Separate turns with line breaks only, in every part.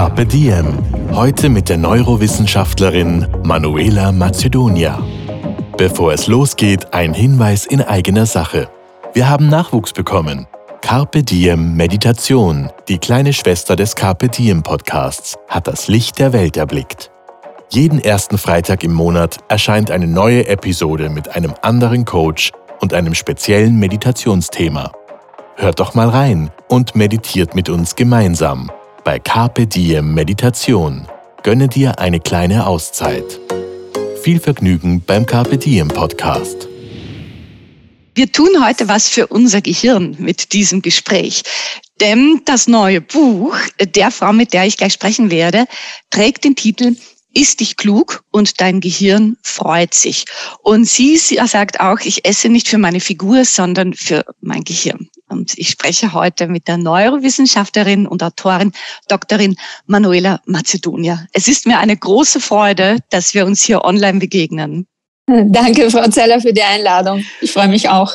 Carpe Diem. Heute mit der Neurowissenschaftlerin Manuela Macedonia. Bevor es losgeht, ein Hinweis in eigener Sache. Wir haben Nachwuchs bekommen. Carpe Diem Meditation, die kleine Schwester des Carpe Diem Podcasts, hat das Licht der Welt erblickt. Jeden ersten Freitag im Monat erscheint eine neue Episode mit einem anderen Coach und einem speziellen Meditationsthema. Hört doch mal rein und meditiert mit uns gemeinsam bei Carpe Diem Meditation. Gönne dir eine kleine Auszeit. Viel Vergnügen beim Carpe Diem Podcast.
Wir tun heute was für unser Gehirn mit diesem Gespräch. Denn das neue Buch der Frau, mit der ich gleich sprechen werde, trägt den Titel Ist dich klug und dein Gehirn freut sich. Und sie, sie sagt auch, ich esse nicht für meine Figur, sondern für mein Gehirn. Und ich spreche heute mit der Neurowissenschaftlerin und Autorin Doktorin Manuela Macedonia. Es ist mir eine große Freude, dass wir uns hier online begegnen.
Danke, Frau Zeller, für die Einladung. Ich freue mich auch.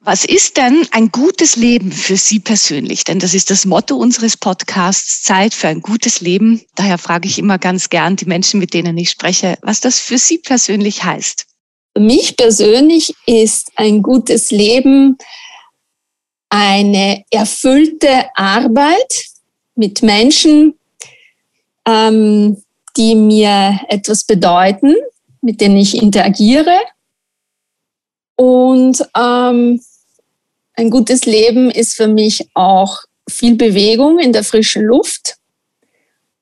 Was ist denn ein gutes Leben für Sie persönlich? Denn das ist das Motto unseres Podcasts, Zeit für ein gutes Leben. Daher frage ich immer ganz gern die Menschen, mit denen ich spreche, was das für Sie persönlich heißt.
Für mich persönlich ist ein gutes Leben eine erfüllte Arbeit mit Menschen, ähm, die mir etwas bedeuten, mit denen ich interagiere und ähm, ein gutes Leben ist für mich auch viel Bewegung in der frischen Luft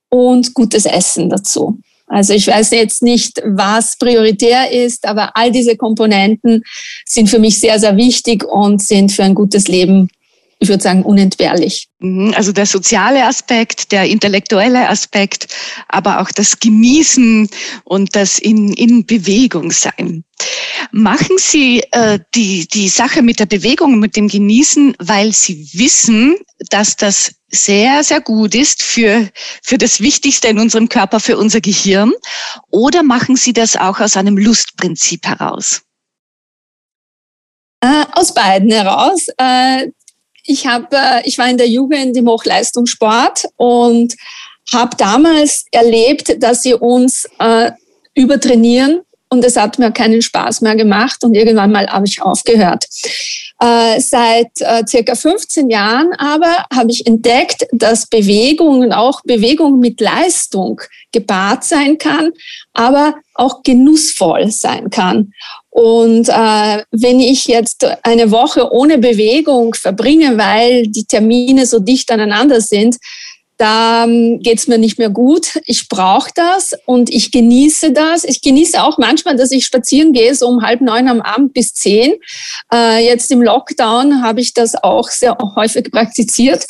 und gutes Essen dazu. Also ich weiß jetzt nicht, was prioritär ist, aber all diese Komponenten sind für mich sehr, sehr wichtig und sind für ein gutes Leben ich würde sagen, unentbehrlich.
Mhm, also der soziale Aspekt, der intellektuelle Aspekt, aber auch das Genießen und das in, in Bewegung sein. Machen Sie äh, die, die Sache mit der Bewegung, mit dem Genießen, weil Sie wissen, dass das sehr, sehr gut ist für, für das Wichtigste in unserem Körper, für unser Gehirn? Oder machen Sie das auch aus einem Lustprinzip heraus?
Äh, aus beiden heraus. Äh, ich, hab, äh, ich war in der Jugend im Hochleistungssport und habe damals erlebt, dass sie uns äh, übertrainieren und es hat mir keinen Spaß mehr gemacht und irgendwann mal habe ich aufgehört. Äh, seit äh, circa 15 Jahren aber habe ich entdeckt, dass Bewegung und auch Bewegung mit Leistung gepaart sein kann, aber auch genussvoll sein kann. Und äh, wenn ich jetzt eine Woche ohne Bewegung verbringe, weil die Termine so dicht aneinander sind, da ähm, geht's mir nicht mehr gut. Ich brauche das und ich genieße das. Ich genieße auch manchmal, dass ich spazieren gehe, so um halb neun am Abend bis zehn. Äh, jetzt im Lockdown habe ich das auch sehr häufig praktiziert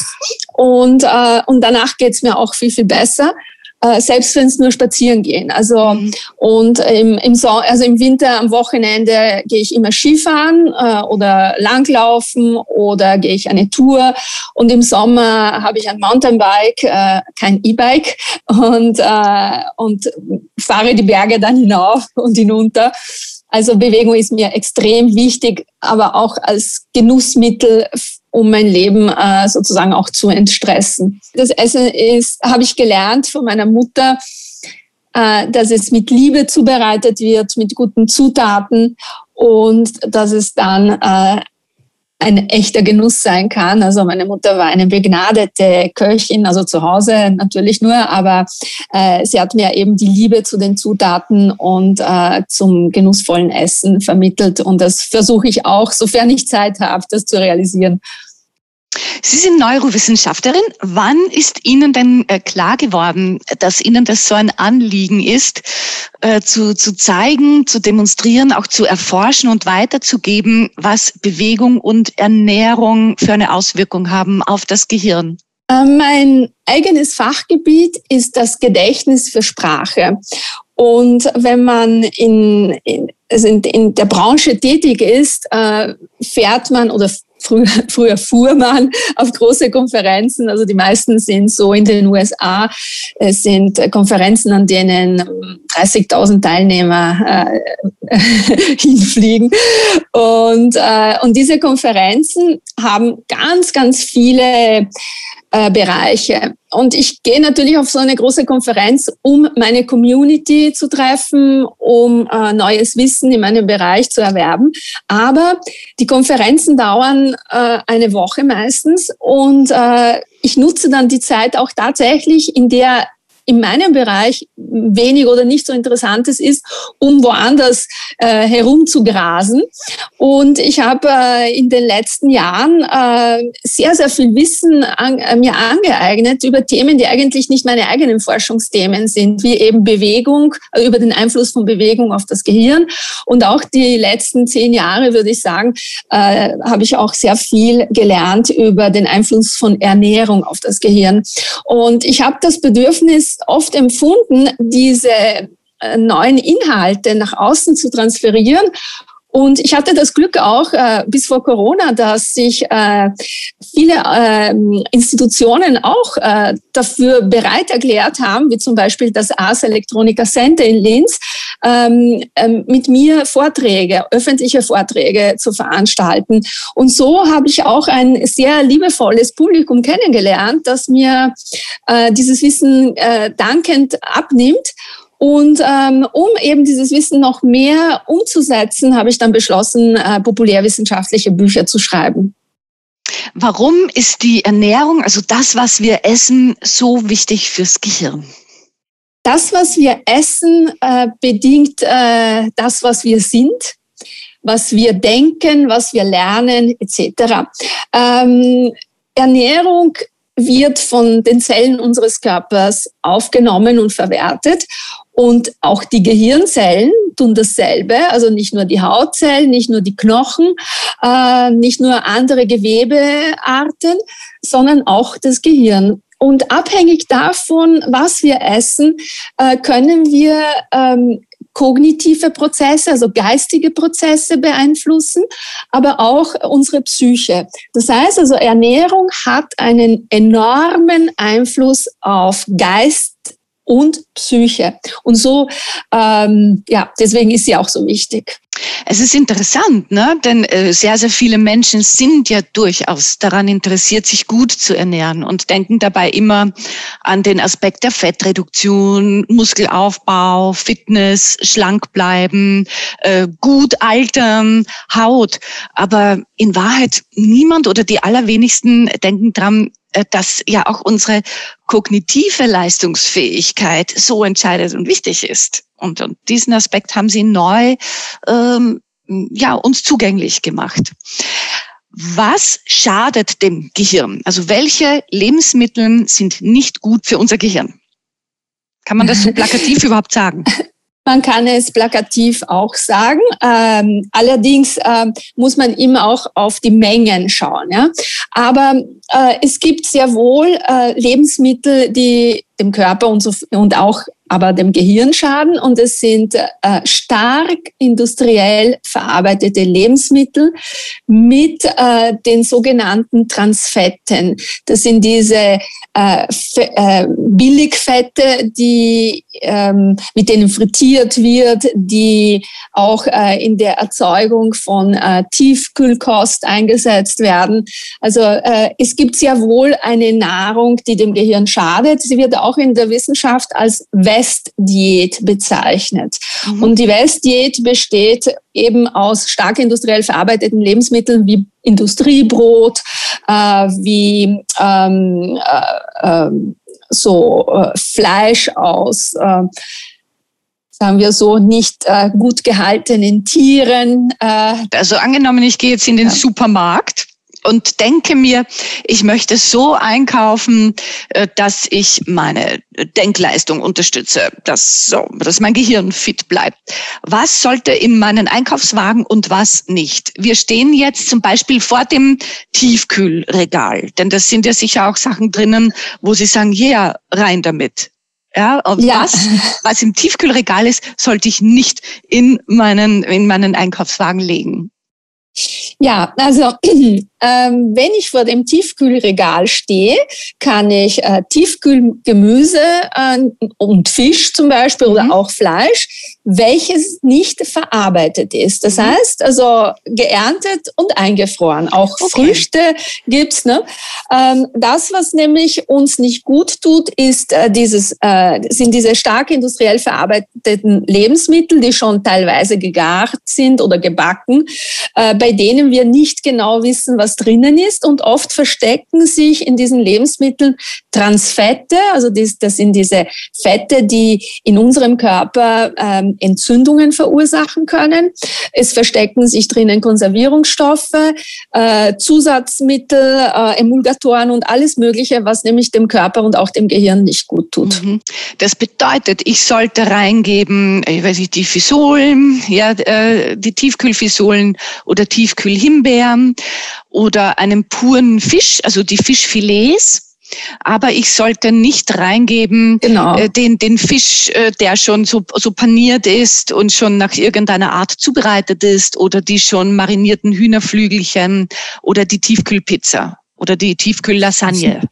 und, äh, und danach geht's mir auch viel, viel besser äh, selbst wenn es nur spazieren gehen. Also mhm. und im, im, so also im Winter am Wochenende gehe ich immer Skifahren äh, oder Langlaufen oder gehe ich eine Tour und im Sommer habe ich ein Mountainbike, äh, kein E-Bike und, äh, und fahre die Berge dann hinauf und hinunter. Also Bewegung ist mir extrem wichtig, aber auch als Genussmittel um mein Leben äh, sozusagen auch zu entstressen. Das Essen ist, habe ich gelernt von meiner Mutter, äh, dass es mit Liebe zubereitet wird, mit guten Zutaten und dass es dann äh, ein echter Genuss sein kann. Also meine Mutter war eine begnadete Köchin, also zu Hause natürlich nur, aber äh, sie hat mir eben die Liebe zu den Zutaten und äh, zum genussvollen Essen vermittelt. Und das versuche ich auch, sofern ich Zeit habe, das zu realisieren.
Sie sind Neurowissenschaftlerin. Wann ist Ihnen denn äh, klar geworden, dass Ihnen das so ein Anliegen ist, äh, zu, zu zeigen, zu demonstrieren, auch zu erforschen und weiterzugeben, was Bewegung und Ernährung für eine Auswirkung haben auf das Gehirn?
Äh, mein eigenes Fachgebiet ist das Gedächtnis für Sprache. Und wenn man in, in, also in, in der Branche tätig ist, äh, fährt man oder Früher, früher fuhr man auf große Konferenzen, also die meisten sind so in den USA, es sind Konferenzen, an denen 30.000 Teilnehmer äh, hinfliegen. Und, äh, und diese Konferenzen haben ganz, ganz viele äh, Bereiche. Und ich gehe natürlich auf so eine große Konferenz, um meine Community zu treffen, um äh, neues Wissen in meinem Bereich zu erwerben. Aber die Konferenzen dauern äh, eine Woche meistens und äh, ich nutze dann die Zeit auch tatsächlich, in der in meinem Bereich wenig oder nicht so interessantes ist, um woanders äh, herumzugrasen. Und ich habe äh, in den letzten Jahren äh, sehr, sehr viel Wissen an, äh, mir angeeignet über Themen, die eigentlich nicht meine eigenen Forschungsthemen sind, wie eben Bewegung, äh, über den Einfluss von Bewegung auf das Gehirn. Und auch die letzten zehn Jahre, würde ich sagen, äh, habe ich auch sehr viel gelernt über den Einfluss von Ernährung auf das Gehirn. Und ich habe das Bedürfnis, oft empfunden, diese äh, neuen Inhalte nach außen zu transferieren. Und ich hatte das Glück auch äh, bis vor Corona, dass sich äh, viele äh, Institutionen auch äh, dafür bereit erklärt haben, wie zum Beispiel das Ars Electronica Center in Linz, ähm, ähm, mit mir Vorträge, öffentliche Vorträge zu veranstalten. Und so habe ich auch ein sehr liebevolles Publikum kennengelernt, das mir äh, dieses Wissen äh, dankend abnimmt. Und ähm, um eben dieses Wissen noch mehr umzusetzen, habe ich dann beschlossen, äh, populärwissenschaftliche Bücher zu schreiben.
Warum ist die Ernährung, also das, was wir essen, so wichtig fürs Gehirn?
Das, was wir essen, äh, bedingt äh, das, was wir sind, was wir denken, was wir lernen, etc. Ähm, Ernährung wird von den Zellen unseres Körpers aufgenommen und verwertet. Und auch die Gehirnzellen tun dasselbe, also nicht nur die Hautzellen, nicht nur die Knochen, äh, nicht nur andere Gewebearten, sondern auch das Gehirn. Und abhängig davon, was wir essen, äh, können wir ähm, kognitive Prozesse, also geistige Prozesse beeinflussen, aber auch unsere Psyche. Das heißt also, Ernährung hat einen enormen Einfluss auf Geist, und Psyche. Und so, ähm, ja, deswegen ist sie auch so wichtig.
Es ist interessant, ne? denn äh, sehr, sehr viele Menschen sind ja durchaus daran interessiert, sich gut zu ernähren und denken dabei immer an den Aspekt der Fettreduktion, Muskelaufbau, Fitness, schlank bleiben, äh, gut altern, Haut. Aber in Wahrheit niemand oder die allerwenigsten denken dran, dass ja auch unsere kognitive Leistungsfähigkeit so entscheidend und wichtig ist. Und, und diesen Aspekt haben Sie neu ähm, ja, uns zugänglich gemacht. Was schadet dem Gehirn? Also welche Lebensmittel sind nicht gut für unser Gehirn? Kann man das so plakativ überhaupt sagen?
Man kann es plakativ auch sagen. Ähm, allerdings ähm, muss man immer auch auf die Mengen schauen. Ja? Aber äh, es gibt sehr wohl äh, Lebensmittel, die dem Körper und, so, und auch aber dem Gehirn schaden. Und es sind äh, stark industriell verarbeitete Lebensmittel mit äh, den sogenannten Transfetten. Das sind diese äh, äh, Billigfette, die ähm, mit denen frittiert wird, die auch äh, in der Erzeugung von äh, Tiefkühlkost eingesetzt werden. Also äh, es gibt sehr wohl eine Nahrung, die dem Gehirn schadet. Sie wird auch in der Wissenschaft als Westdiät bezeichnet. Mhm. Und die Westdiät besteht eben aus stark industriell verarbeiteten Lebensmitteln wie Industriebrot, äh, wie ähm, äh, äh, so äh, Fleisch aus, äh, sagen wir so, nicht äh, gut gehaltenen Tieren.
also angenommen, ich gehe jetzt in den. Supermarkt und denke mir, ich möchte so einkaufen, äh, dass ich meine Denkleistung unterstütze, dass, so, dass mein Gehirn fit bleibt. Was sollte in meinen Einkaufswagen und was nicht? Wir stehen jetzt zum Beispiel vor dem Tiefkühlregal, denn das sind ja sicher auch Sachen drinnen, wo Sie sagen, ja, yeah, rein damit. Ja, und ja. was, was im Tiefkühlregal ist, sollte ich nicht in meinen, in meinen Einkaufswagen legen.
Ja, also ähm, wenn ich vor dem Tiefkühlregal stehe, kann ich äh, Tiefkühlgemüse äh, und Fisch zum Beispiel mhm. oder auch Fleisch, welches nicht verarbeitet ist. Das mhm. heißt also geerntet und eingefroren. Auch okay. Früchte gibt's. Ne? Ähm, das, was nämlich uns nicht gut tut, ist äh, dieses, äh, sind diese stark industriell verarbeiteten Lebensmittel, die schon teilweise gegart sind oder gebacken, äh, bei denen wir nicht genau wissen, was drinnen ist. Und oft verstecken sich in diesen Lebensmitteln Transfette, also das, sind diese Fette, die in unserem Körper ähm, Entzündungen verursachen können. Es verstecken sich drinnen Konservierungsstoffe, äh, Zusatzmittel, äh, Emulgatoren und alles Mögliche, was nämlich dem Körper und auch dem Gehirn nicht gut tut. Mhm.
Das bedeutet, ich sollte reingeben, ich weiß nicht, die Fisolen, ja, äh, die Tiefkühlfisolen oder Tiefkühlhimbeeren oder einem puren Fisch, also die Fischfilets. Aber ich sollte nicht reingeben genau. äh, den, den Fisch, äh, der schon so, so paniert ist und schon nach irgendeiner Art zubereitet ist oder die schon marinierten Hühnerflügelchen oder die Tiefkühlpizza oder die Tiefkühllasagne.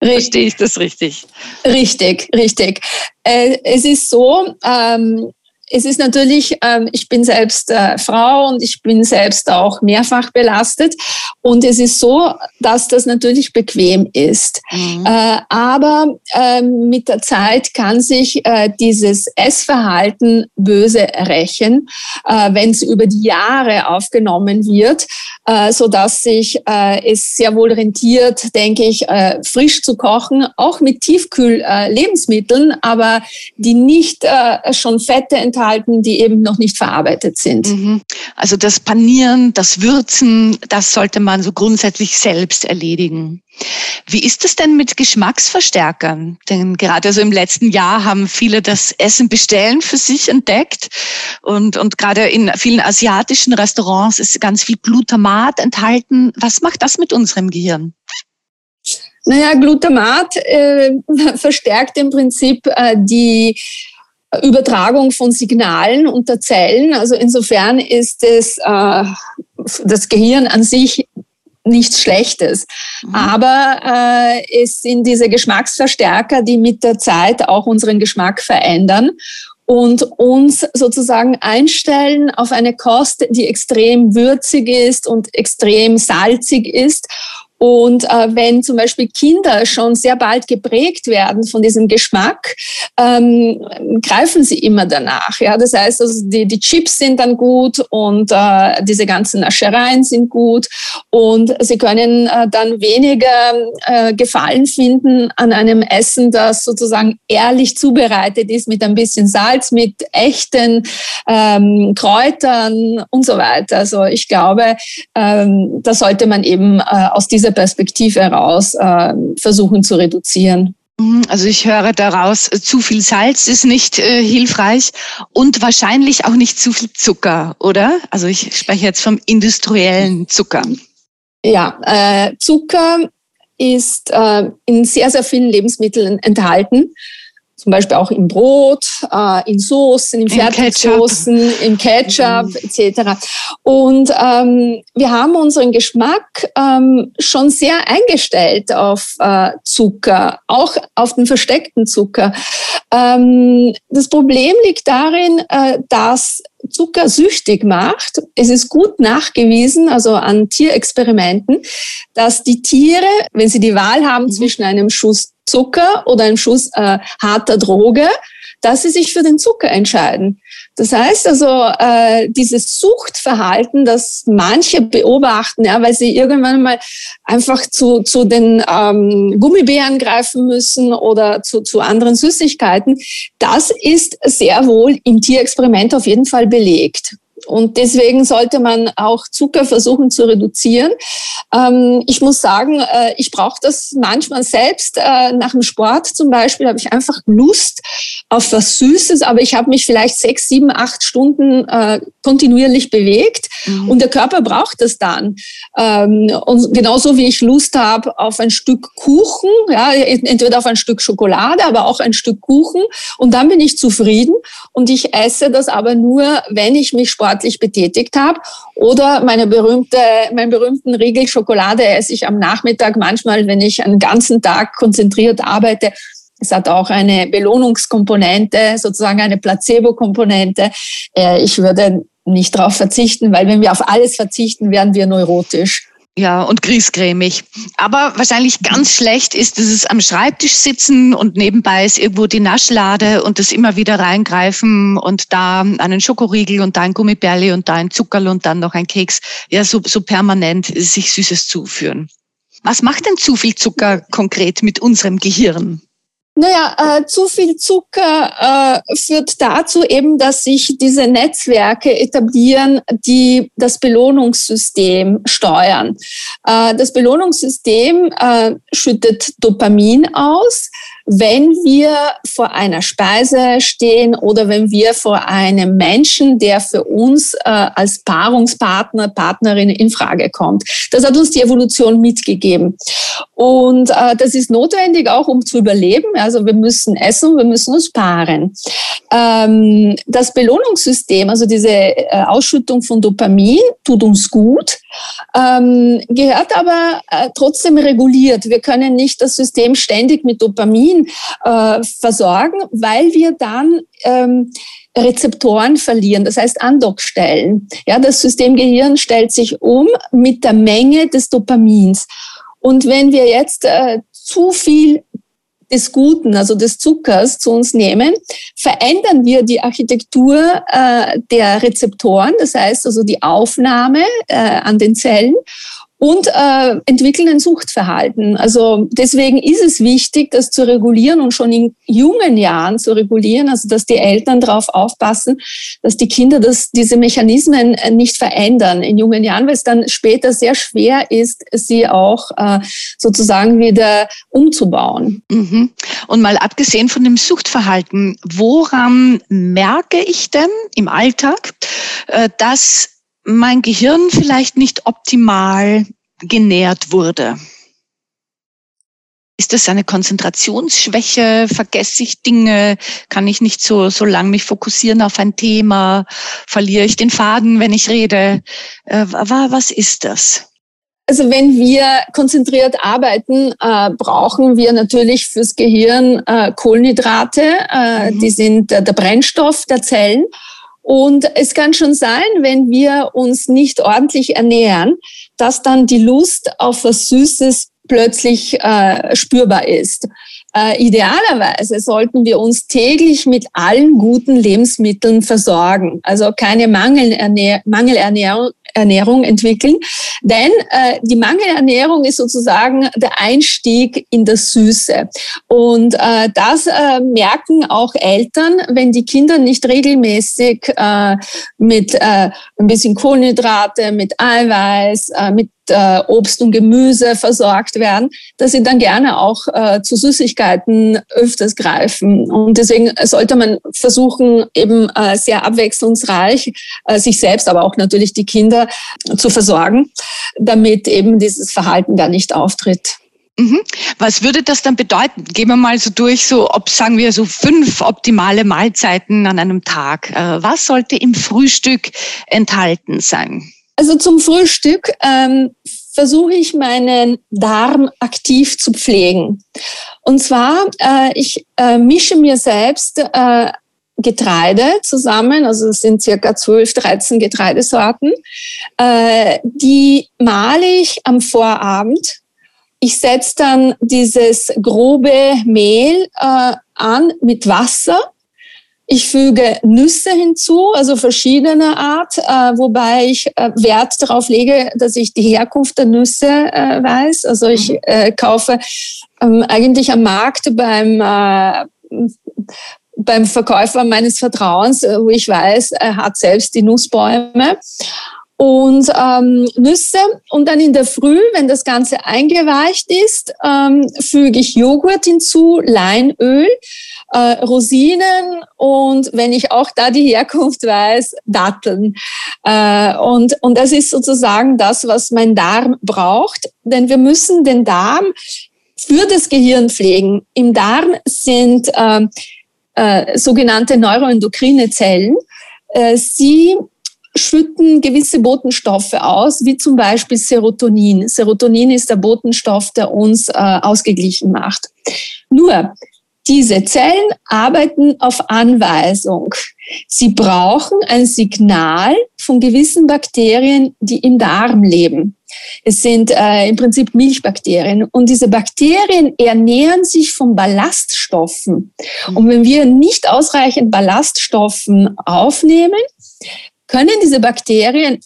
Verstehe ich das richtig?
Richtig, richtig. Äh, es ist so, ähm, es ist natürlich, ähm, ich bin selbst äh, Frau und ich bin selbst auch mehrfach belastet. Und es ist so, dass das natürlich bequem ist. Mhm. Äh, aber äh, mit der Zeit kann sich äh, dieses Essverhalten böse rächen, wenn es über die Jahre aufgenommen wird, äh, so dass sich es sehr wohl rentiert, denke ich, frisch zu kochen, auch mit Tiefkühl-Lebensmitteln, aber die nicht schon Fette enthalten die eben noch nicht verarbeitet sind. Mhm.
Also das Panieren, das Würzen, das sollte man so grundsätzlich selbst erledigen. Wie ist es denn mit Geschmacksverstärkern? Denn gerade so im letzten Jahr haben viele das Essen bestellen für sich entdeckt. Und, und gerade in vielen asiatischen Restaurants ist ganz viel Glutamat enthalten. Was macht das mit unserem Gehirn?
Naja, Glutamat äh, verstärkt im Prinzip äh, die Übertragung von Signalen unter Zellen. Also insofern ist es äh, das Gehirn an sich nichts Schlechtes. Mhm. Aber äh, es sind diese Geschmacksverstärker, die mit der Zeit auch unseren Geschmack verändern und uns sozusagen einstellen auf eine Kost, die extrem würzig ist und extrem salzig ist und äh, wenn zum Beispiel Kinder schon sehr bald geprägt werden von diesem Geschmack, ähm, greifen sie immer danach. Ja? Das heißt, also die, die Chips sind dann gut und äh, diese ganzen Naschereien sind gut und sie können äh, dann weniger äh, Gefallen finden an einem Essen, das sozusagen ehrlich zubereitet ist mit ein bisschen Salz, mit echten ähm, Kräutern und so weiter. Also ich glaube, ähm, da sollte man eben äh, aus dieser Perspektive heraus äh, versuchen zu reduzieren.
Mhm, also ich höre daraus, zu viel Salz ist nicht äh, hilfreich und wahrscheinlich auch nicht zu viel Zucker, oder? Also ich spreche jetzt vom industriellen Zucker.
Ja, äh, Zucker ist äh, in sehr, sehr vielen Lebensmitteln enthalten zum Beispiel auch im Brot, äh, in Soßen, in Fertigsoßen, im Ketchup, mhm. etc. Und ähm, wir haben unseren Geschmack ähm, schon sehr eingestellt auf äh, Zucker, auch auf den versteckten Zucker. Ähm, das Problem liegt darin, äh, dass Zucker süchtig macht. Es ist gut nachgewiesen, also an Tierexperimenten, dass die Tiere, wenn sie die Wahl haben mhm. zwischen einem Schuss Zucker oder einem Schuss äh, harter Droge, dass sie sich für den Zucker entscheiden. Das heißt also, äh, dieses Suchtverhalten, das manche beobachten, ja, weil sie irgendwann mal einfach zu, zu den ähm, Gummibären greifen müssen oder zu, zu anderen Süßigkeiten, das ist sehr wohl im Tierexperiment auf jeden Fall belegt. Und deswegen sollte man auch Zucker versuchen zu reduzieren. Ähm, ich muss sagen, äh, ich brauche das manchmal selbst. Äh, nach dem Sport zum Beispiel habe ich einfach Lust auf was Süßes, aber ich habe mich vielleicht sechs, sieben, acht Stunden äh, kontinuierlich bewegt mhm. und der Körper braucht das dann. Ähm, und genauso wie ich Lust habe auf ein Stück Kuchen, ja, entweder auf ein Stück Schokolade, aber auch ein Stück Kuchen und dann bin ich zufrieden und ich esse das aber nur, wenn ich mich sportlich betätigt habe oder meine berühmte, meinen berühmten Riegel Schokolade esse ich am Nachmittag manchmal, wenn ich einen ganzen Tag konzentriert arbeite. Es hat auch eine Belohnungskomponente, sozusagen eine Placebo-Komponente. Äh, ich würde nicht darauf verzichten, weil wenn wir auf alles verzichten, werden wir neurotisch.
Ja, und griesgrämig. Aber wahrscheinlich ganz schlecht ist dieses am Schreibtisch sitzen und nebenbei ist irgendwo die Naschlade und das immer wieder reingreifen und da einen Schokoriegel und da ein Gummibärli und da ein Zuckerl und dann noch ein Keks. Ja, so, so permanent sich Süßes zuführen. Was macht denn zu viel Zucker konkret mit unserem Gehirn?
Naja, äh, zu viel Zucker äh, führt dazu eben, dass sich diese Netzwerke etablieren, die das Belohnungssystem steuern. Äh, das Belohnungssystem äh, schüttet Dopamin aus wenn wir vor einer Speise stehen oder wenn wir vor einem Menschen, der für uns äh, als Paarungspartner, Partnerin in Frage kommt. Das hat uns die Evolution mitgegeben. Und äh, das ist notwendig auch, um zu überleben. Also wir müssen essen, wir müssen uns paaren. Ähm, das Belohnungssystem, also diese äh, Ausschüttung von Dopamin, tut uns gut, ähm, gehört aber äh, trotzdem reguliert. Wir können nicht das System ständig mit Dopamin äh, versorgen, weil wir dann ähm, Rezeptoren verlieren, das heißt Andockstellen. Ja, das System Gehirn stellt sich um mit der Menge des Dopamins. Und wenn wir jetzt äh, zu viel des Guten, also des Zuckers zu uns nehmen, verändern wir die Architektur äh, der Rezeptoren, das heißt also die Aufnahme äh, an den Zellen und äh, entwickeln ein Suchtverhalten. Also deswegen ist es wichtig, das zu regulieren und schon in jungen Jahren zu regulieren, also dass die Eltern darauf aufpassen, dass die Kinder das, diese Mechanismen äh, nicht verändern in jungen Jahren, weil es dann später sehr schwer ist, sie auch äh, sozusagen wieder umzubauen.
Mhm. Und mal abgesehen von dem Suchtverhalten, woran merke ich denn im Alltag, äh, dass mein Gehirn vielleicht nicht optimal genährt wurde. Ist das eine Konzentrationsschwäche? Vergesse ich Dinge? Kann ich nicht so, so lang mich fokussieren auf ein Thema? Verliere ich den Faden, wenn ich rede? Äh, was ist das?
Also wenn wir konzentriert arbeiten, äh, brauchen wir natürlich fürs Gehirn äh, Kohlenhydrate. Äh, mhm. Die sind der Brennstoff der Zellen. Und es kann schon sein, wenn wir uns nicht ordentlich ernähren, dass dann die Lust auf was Süßes plötzlich äh, spürbar ist. Äh, idealerweise sollten wir uns täglich mit allen guten Lebensmitteln versorgen. Also keine Mangelernährung, Ernährung entwickeln. Denn äh, die Mangelernährung ist sozusagen der Einstieg in das Süße. Und äh, das äh, merken auch Eltern, wenn die Kinder nicht regelmäßig äh, mit äh, ein bisschen Kohlenhydrate, mit Eiweiß, äh, mit äh, Obst und Gemüse versorgt werden, dass sie dann gerne auch äh, zu Süßigkeiten öfters greifen. Und deswegen sollte man versuchen, eben äh, sehr abwechslungsreich äh, sich selbst, aber auch natürlich die Kinder zu versorgen, damit eben dieses Verhalten gar nicht auftritt.
Mhm. Was würde das dann bedeuten? Gehen wir mal so durch, so ob sagen wir so fünf optimale Mahlzeiten an einem Tag. Äh, was sollte im Frühstück enthalten sein?
Also zum Frühstück ähm, versuche ich meinen Darm aktiv zu pflegen. Und zwar, äh, ich äh, mische mir selbst äh, Getreide zusammen, also es sind circa 12, 13 Getreidesorten. Äh, die male ich am Vorabend. Ich setze dann dieses grobe Mehl äh, an mit Wasser ich füge Nüsse hinzu, also verschiedener Art, äh, wobei ich äh, Wert darauf lege, dass ich die Herkunft der Nüsse äh, weiß. Also ich mhm. äh, kaufe ähm, eigentlich am Markt beim äh, beim Verkäufer meines Vertrauens, äh, wo ich weiß, er hat selbst die Nussbäume und ähm, Nüsse. Und dann in der Früh, wenn das Ganze eingeweicht ist, ähm, füge ich Joghurt hinzu, Leinöl, äh, Rosinen und wenn ich auch da die Herkunft weiß, Datteln. Äh, und, und das ist sozusagen das, was mein Darm braucht, denn wir müssen den Darm für das Gehirn pflegen. Im Darm sind äh, äh, sogenannte neuroendokrine Zellen. Äh, sie schütten gewisse Botenstoffe aus, wie zum Beispiel Serotonin. Serotonin ist der Botenstoff, der uns äh, ausgeglichen macht. Nur, diese Zellen arbeiten auf Anweisung. Sie brauchen ein Signal von gewissen Bakterien, die im Darm leben. Es sind äh, im Prinzip Milchbakterien. Und diese Bakterien ernähren sich von Ballaststoffen. Und wenn wir nicht ausreichend Ballaststoffen aufnehmen, können diese Bakterien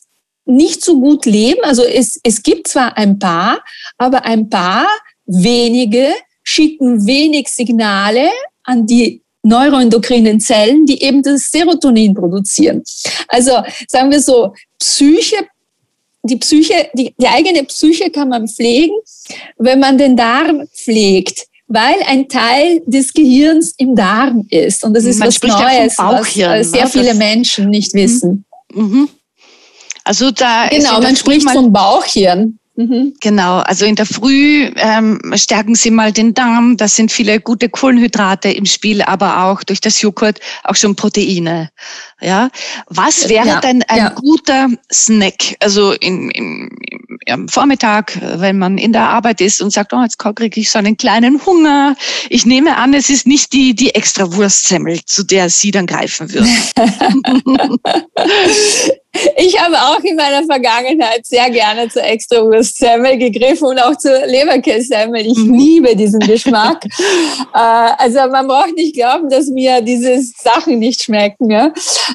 nicht so gut leben. Also es, es gibt zwar ein paar, aber ein paar wenige schicken wenig Signale an die neuroendokrinen Zellen, die eben das Serotonin produzieren. Also sagen wir so, Psyche, die Psyche, die, die eigene Psyche kann man pflegen, wenn man den Darm pflegt weil ein Teil des Gehirns im Darm ist. Und das ist man was Neues, was äh, sehr ne? viele Menschen nicht wissen. Mhm.
Also da
genau, man spricht vom Bauchhirn.
Mhm. Genau, also in der Früh ähm, stärken Sie mal den Darm. Da sind viele gute Kohlenhydrate im Spiel, aber auch durch das Joghurt auch schon Proteine. Ja, was wäre ja, denn ein ja. guter Snack? Also in, in, am Vormittag, wenn man in der Arbeit ist und sagt, oh, jetzt kriege ich so einen kleinen Hunger. Ich nehme an, es ist nicht die, die extra Wurstsemmel, zu der Sie dann greifen würden.
Ich habe auch in meiner Vergangenheit sehr gerne zur extra Wurstsemmel gegriffen und auch zur Leberkässemmel. Ich mhm. liebe diesen Geschmack. äh, also man braucht nicht glauben, dass mir diese Sachen nicht schmecken. Ja,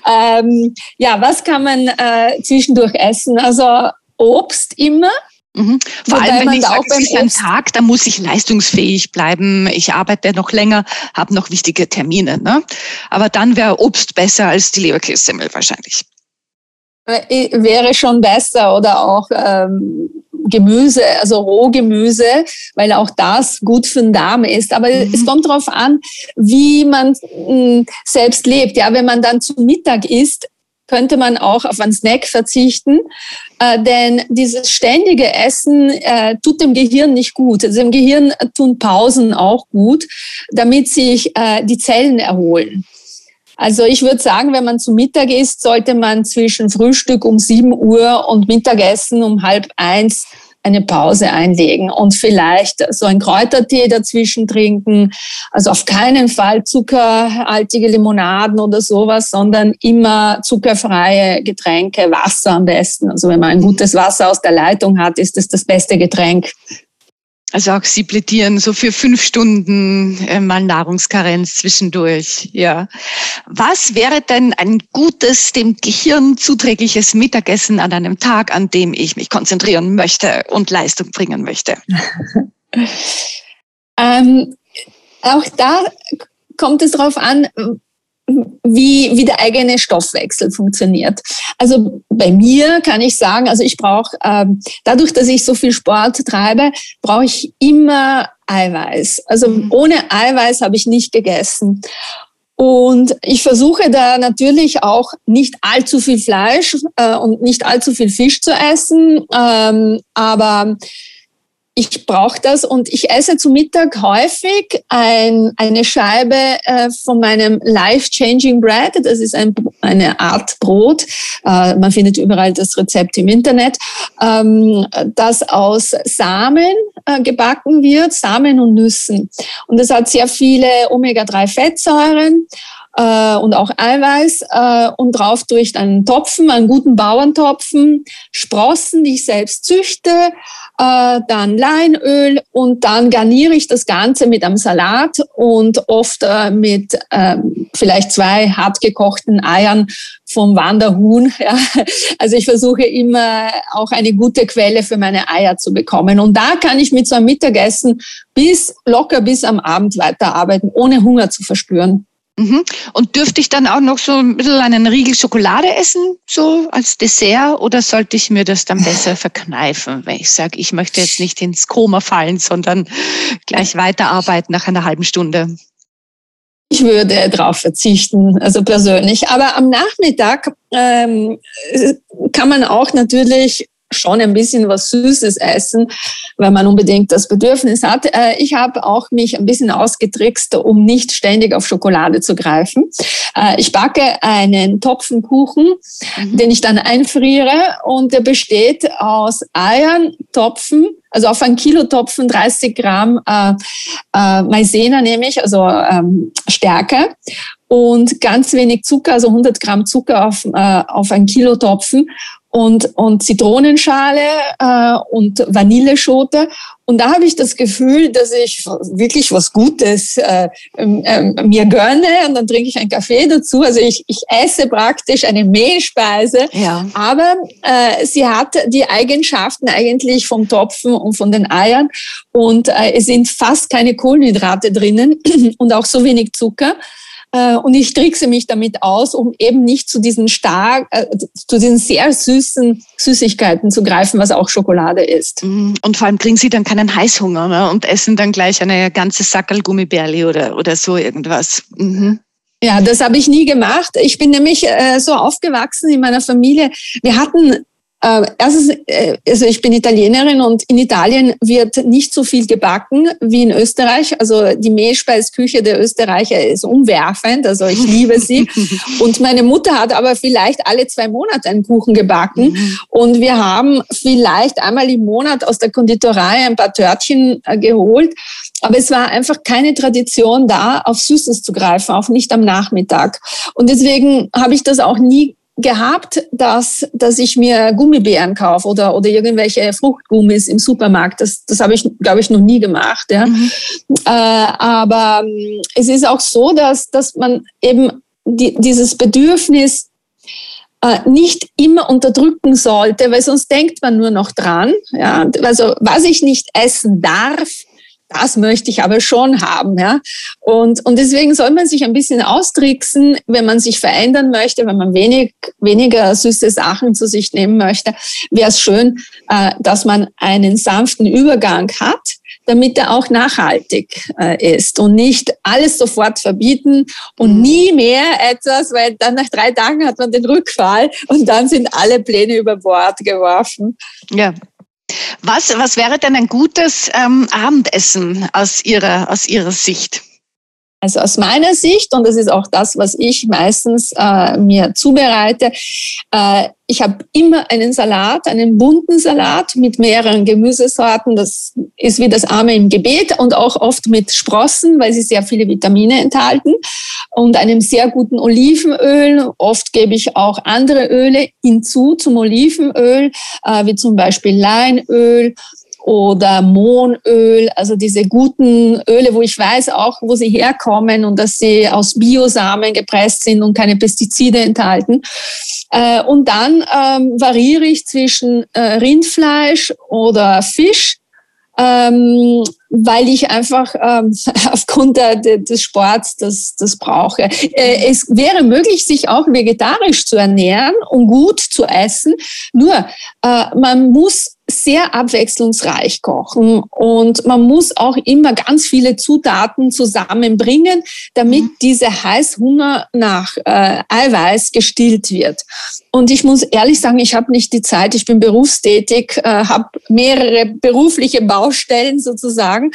ähm, ja was kann man äh, zwischendurch essen? Also Obst immer.
Mhm. Vor Wobei allem, wenn ich sage, es ist ein Tag, da muss ich leistungsfähig bleiben. Ich arbeite noch länger, habe noch wichtige Termine. Ne? Aber dann wäre Obst besser als die Leberkässemmel wahrscheinlich.
Äh, wäre schon besser oder auch ähm, Gemüse, also Rohgemüse, weil auch das gut für den Darm ist. Aber mhm. es kommt darauf an, wie man mh, hm, selbst lebt. Ja, wenn man dann zu Mittag isst, könnte man auch auf einen Snack verzichten, äh, denn dieses ständige Essen äh, tut dem Gehirn nicht gut. Also dem Gehirn tun Pausen auch gut, damit sich äh, die Zellen erholen. Also ich würde sagen, wenn man zu Mittag isst, sollte man zwischen Frühstück um 7 Uhr und Mittagessen um halb eins eine Pause einlegen und vielleicht so ein Kräutertee dazwischen trinken. Also auf keinen Fall zuckerhaltige Limonaden oder sowas, sondern immer zuckerfreie Getränke, Wasser am besten. Also wenn man ein gutes Wasser aus der Leitung hat, ist es das beste Getränk
also auch Sie plädieren so für fünf Stunden äh, mal Nahrungskarenz zwischendurch. Ja. Was wäre denn ein gutes, dem Gehirn zuträgliches Mittagessen an einem Tag, an dem ich mich konzentrieren möchte und Leistung bringen möchte?
ähm, auch da kommt es darauf an, wie, wie der eigene Stoffwechsel funktioniert. Also bei mir kann ich sagen, also ich brauche, ähm, dadurch, dass ich so viel Sport treibe, brauche ich immer Eiweiß. Also mhm. ohne Eiweiß habe ich nicht gegessen. Und ich versuche da natürlich auch nicht allzu viel Fleisch äh, und nicht allzu viel Fisch zu essen, ähm, aber ich brauche das und ich esse zu Mittag häufig ein, eine Scheibe äh, von meinem Life-Changing Bread. Das ist ein, eine Art Brot. Äh, man findet überall das Rezept im Internet, ähm, das aus Samen äh, gebacken wird, Samen und Nüssen. Und es hat sehr viele Omega-3-Fettsäuren äh, und auch Eiweiß äh, und drauf tue ich einen Topfen, einen guten Bauerntopfen, Sprossen, die ich selbst züchte, äh, dann Leinöl und dann garniere ich das Ganze mit einem Salat und oft äh, mit äh, vielleicht zwei hart gekochten Eiern vom Wanderhuhn. Ja. Also ich versuche immer auch eine gute Quelle für meine Eier zu bekommen. Und da kann ich mit so einem Mittagessen bis locker bis am Abend weiterarbeiten, ohne Hunger zu verspüren.
Mhm. Und dürfte ich dann auch noch so ein bisschen einen Riegel Schokolade essen, so als Dessert, oder sollte ich mir das dann besser verkneifen, wenn ich sage, ich möchte jetzt nicht ins Koma fallen, sondern gleich weiterarbeiten nach einer halben Stunde?
Ich würde darauf verzichten, also persönlich. Aber am Nachmittag ähm, kann man auch natürlich schon ein bisschen was Süßes essen, weil man unbedingt das Bedürfnis hat. Äh, ich habe auch mich ein bisschen ausgetrickst, um nicht ständig auf Schokolade zu greifen. Äh, ich backe einen Topfenkuchen, mhm. den ich dann einfriere und der besteht aus Eiern, Topfen, also auf ein Kilo Topfen 30 Gramm äh, äh, Maizena nehme ich, also ähm, Stärke und ganz wenig Zucker, also 100 Gramm Zucker auf, äh, auf ein Kilo Topfen und, und Zitronenschale äh, und Vanilleschote. Und da habe ich das Gefühl, dass ich wirklich was Gutes äh, äh, mir gönne und dann trinke ich einen Kaffee dazu. Also ich, ich esse praktisch eine Mehlspeise, ja. aber äh, sie hat die Eigenschaften eigentlich vom Topfen und von den Eiern und äh, es sind fast keine Kohlenhydrate drinnen und auch so wenig Zucker. Äh, und ich trickse mich damit aus, um eben nicht zu diesen stark, äh, zu diesen sehr süßen Süßigkeiten zu greifen, was auch Schokolade ist.
Mhm. Und vor allem kriegen Sie dann keinen Heißhunger ne? und essen dann gleich eine ganze Sackel Gummibärli oder, oder so irgendwas. Mhm.
Ja, das habe ich nie gemacht. Ich bin nämlich äh, so aufgewachsen in meiner Familie. Wir hatten äh, erstens, äh, also ich bin Italienerin und in Italien wird nicht so viel gebacken wie in Österreich. Also die Mehlspeisküche der Österreicher ist umwerfend, also ich liebe sie. und meine Mutter hat aber vielleicht alle zwei Monate einen Kuchen gebacken. Mhm. Und wir haben vielleicht einmal im Monat aus der Konditorei ein paar Törtchen äh, geholt. Aber es war einfach keine Tradition da, auf Süßes zu greifen, auch nicht am Nachmittag. Und deswegen habe ich das auch nie gehabt, dass, dass ich mir Gummibären kaufe oder, oder irgendwelche Fruchtgummis im Supermarkt. Das, das habe ich, glaube ich, noch nie gemacht. Ja. Mhm. Äh, aber ähm, es ist auch so, dass, dass man eben die, dieses Bedürfnis äh, nicht immer unterdrücken sollte, weil sonst denkt man nur noch dran. Ja. Also was ich nicht essen darf, das möchte ich aber schon haben. Ja? Und, und deswegen soll man sich ein bisschen austricksen, wenn man sich verändern möchte, wenn man wenig, weniger süße Sachen zu sich nehmen möchte, wäre es schön, äh, dass man einen sanften Übergang hat damit er auch nachhaltig äh, ist und nicht alles sofort verbieten und mhm. nie mehr etwas, weil dann nach drei Tagen hat man den Rückfall und dann sind alle Pläne über Bord geworfen.
Ja, was, was wäre denn ein gutes ähm, Abendessen aus Ihrer, aus Ihrer Sicht?
Also aus meiner Sicht, und das ist auch das, was ich meistens äh, mir zubereite, äh, ich habe immer einen Salat, einen bunten Salat mit mehreren Gemüsesorten. Das ist wie das Arme im Gebet und auch oft mit Sprossen, weil sie sehr viele Vitamine enthalten und einem sehr guten Olivenöl. Oft gebe ich auch andere Öle hinzu zum Olivenöl, äh, wie zum Beispiel Leinöl oder Mohnöl, also diese guten Öle, wo ich weiß auch, wo sie herkommen und dass sie aus Biosamen gepresst sind und keine Pestizide enthalten. Äh, und dann ähm, variiere ich zwischen äh, Rindfleisch oder Fisch ähm, weil ich einfach ähm, aufgrund der, des Sports das, das brauche. Äh, es wäre möglich, sich auch vegetarisch zu ernähren und gut zu essen. Nur äh, man muss sehr abwechslungsreich kochen und man muss auch immer ganz viele Zutaten zusammenbringen, damit mhm. dieser Heißhunger nach äh, Eiweiß gestillt wird. Und ich muss ehrlich sagen, ich habe nicht die Zeit, ich bin berufstätig, äh, habe mehrere berufliche Baustellen sozusagen.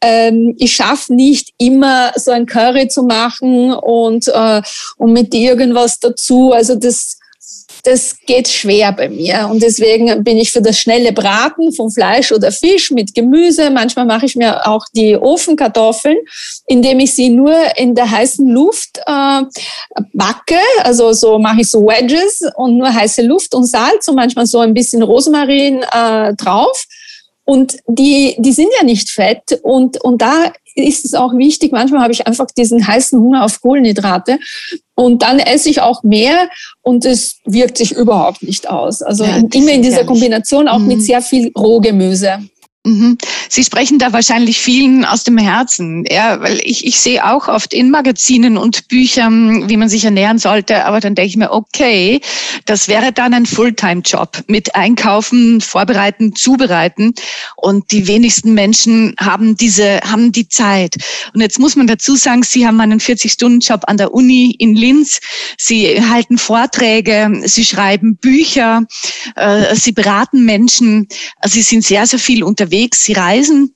Ähm, ich schaffe nicht immer so ein Curry zu machen und, äh, und mit irgendwas dazu. Also das das geht schwer bei mir. Und deswegen bin ich für das schnelle Braten von Fleisch oder Fisch mit Gemüse. Manchmal mache ich mir auch die Ofenkartoffeln, indem ich sie nur in der heißen Luft äh, backe. Also so mache ich so Wedges und nur heiße Luft und Salz und manchmal so ein bisschen Rosmarin äh, drauf. Und die, die sind ja nicht fett. Und, und da ist es auch wichtig, manchmal habe ich einfach diesen heißen Hunger auf Kohlenhydrate und dann esse ich auch mehr und es wirkt sich überhaupt nicht aus. Also ja, immer in dieser Kombination auch mhm. mit sehr viel Rohgemüse.
Mhm. Sie sprechen da wahrscheinlich vielen aus dem Herzen, ja, weil ich, ich sehe auch oft in Magazinen und Büchern, wie man sich ernähren sollte, aber dann denke ich mir, okay, das wäre dann ein Fulltime-Job mit Einkaufen, Vorbereiten, Zubereiten. Und die wenigsten Menschen haben diese, haben die Zeit. Und jetzt muss man dazu sagen, Sie haben einen 40-Stunden-Job an der Uni in Linz, Sie halten Vorträge, Sie schreiben Bücher, äh, Sie beraten Menschen, also Sie sind sehr, sehr viel unterwegs unterwegs, sie reisen.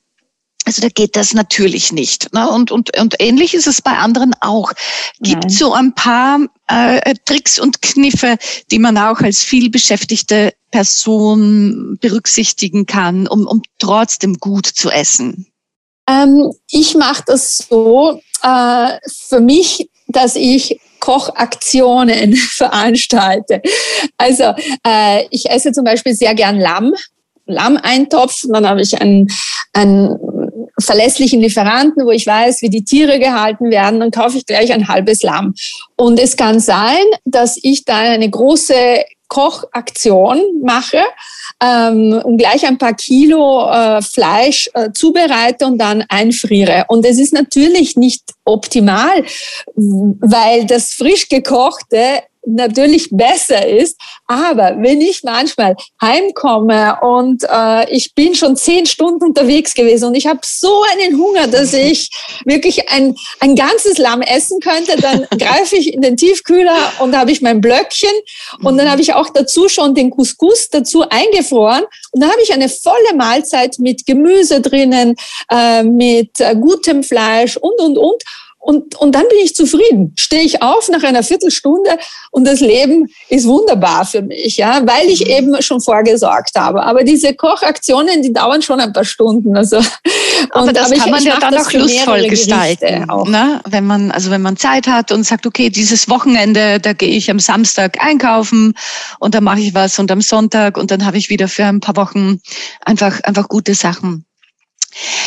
Also da geht das natürlich nicht. Ne? Und, und, und ähnlich ist es bei anderen auch. Gibt Nein. so ein paar äh, Tricks und Kniffe, die man auch als vielbeschäftigte Person berücksichtigen kann, um, um trotzdem gut zu essen?
Ähm, ich mache das so äh, für mich, dass ich Kochaktionen veranstalte. Also äh, ich esse zum Beispiel sehr gern Lamm Lammeintopf. Und dann habe ich einen, einen verlässlichen Lieferanten, wo ich weiß, wie die Tiere gehalten werden, dann kaufe ich gleich ein halbes Lamm. Und es kann sein, dass ich da eine große Kochaktion mache ähm, und gleich ein paar Kilo äh, Fleisch äh, zubereite und dann einfriere. Und es ist natürlich nicht optimal, weil das frisch gekochte natürlich besser ist. Aber wenn ich manchmal heimkomme und äh, ich bin schon zehn Stunden unterwegs gewesen und ich habe so einen Hunger, dass ich wirklich ein, ein ganzes Lamm essen könnte, dann greife ich in den Tiefkühler und habe ich mein Blöckchen und dann habe ich auch dazu schon den Couscous dazu eingefroren und dann habe ich eine volle Mahlzeit mit Gemüse drinnen, äh, mit äh, gutem Fleisch und, und, und. Und, und dann bin ich zufrieden. Stehe ich auf nach einer Viertelstunde und das Leben ist wunderbar für mich, ja, weil ich mhm. eben schon vorgesorgt habe. Aber diese Kochaktionen, die dauern schon ein paar Stunden. Also,
aber das aber kann ich, man ja dann auch lustvoll gestalten, auch. Ne? wenn man also wenn man Zeit hat und sagt, okay, dieses Wochenende, da gehe ich am Samstag einkaufen und dann mache ich was und am Sonntag und dann habe ich wieder für ein paar Wochen einfach einfach gute Sachen.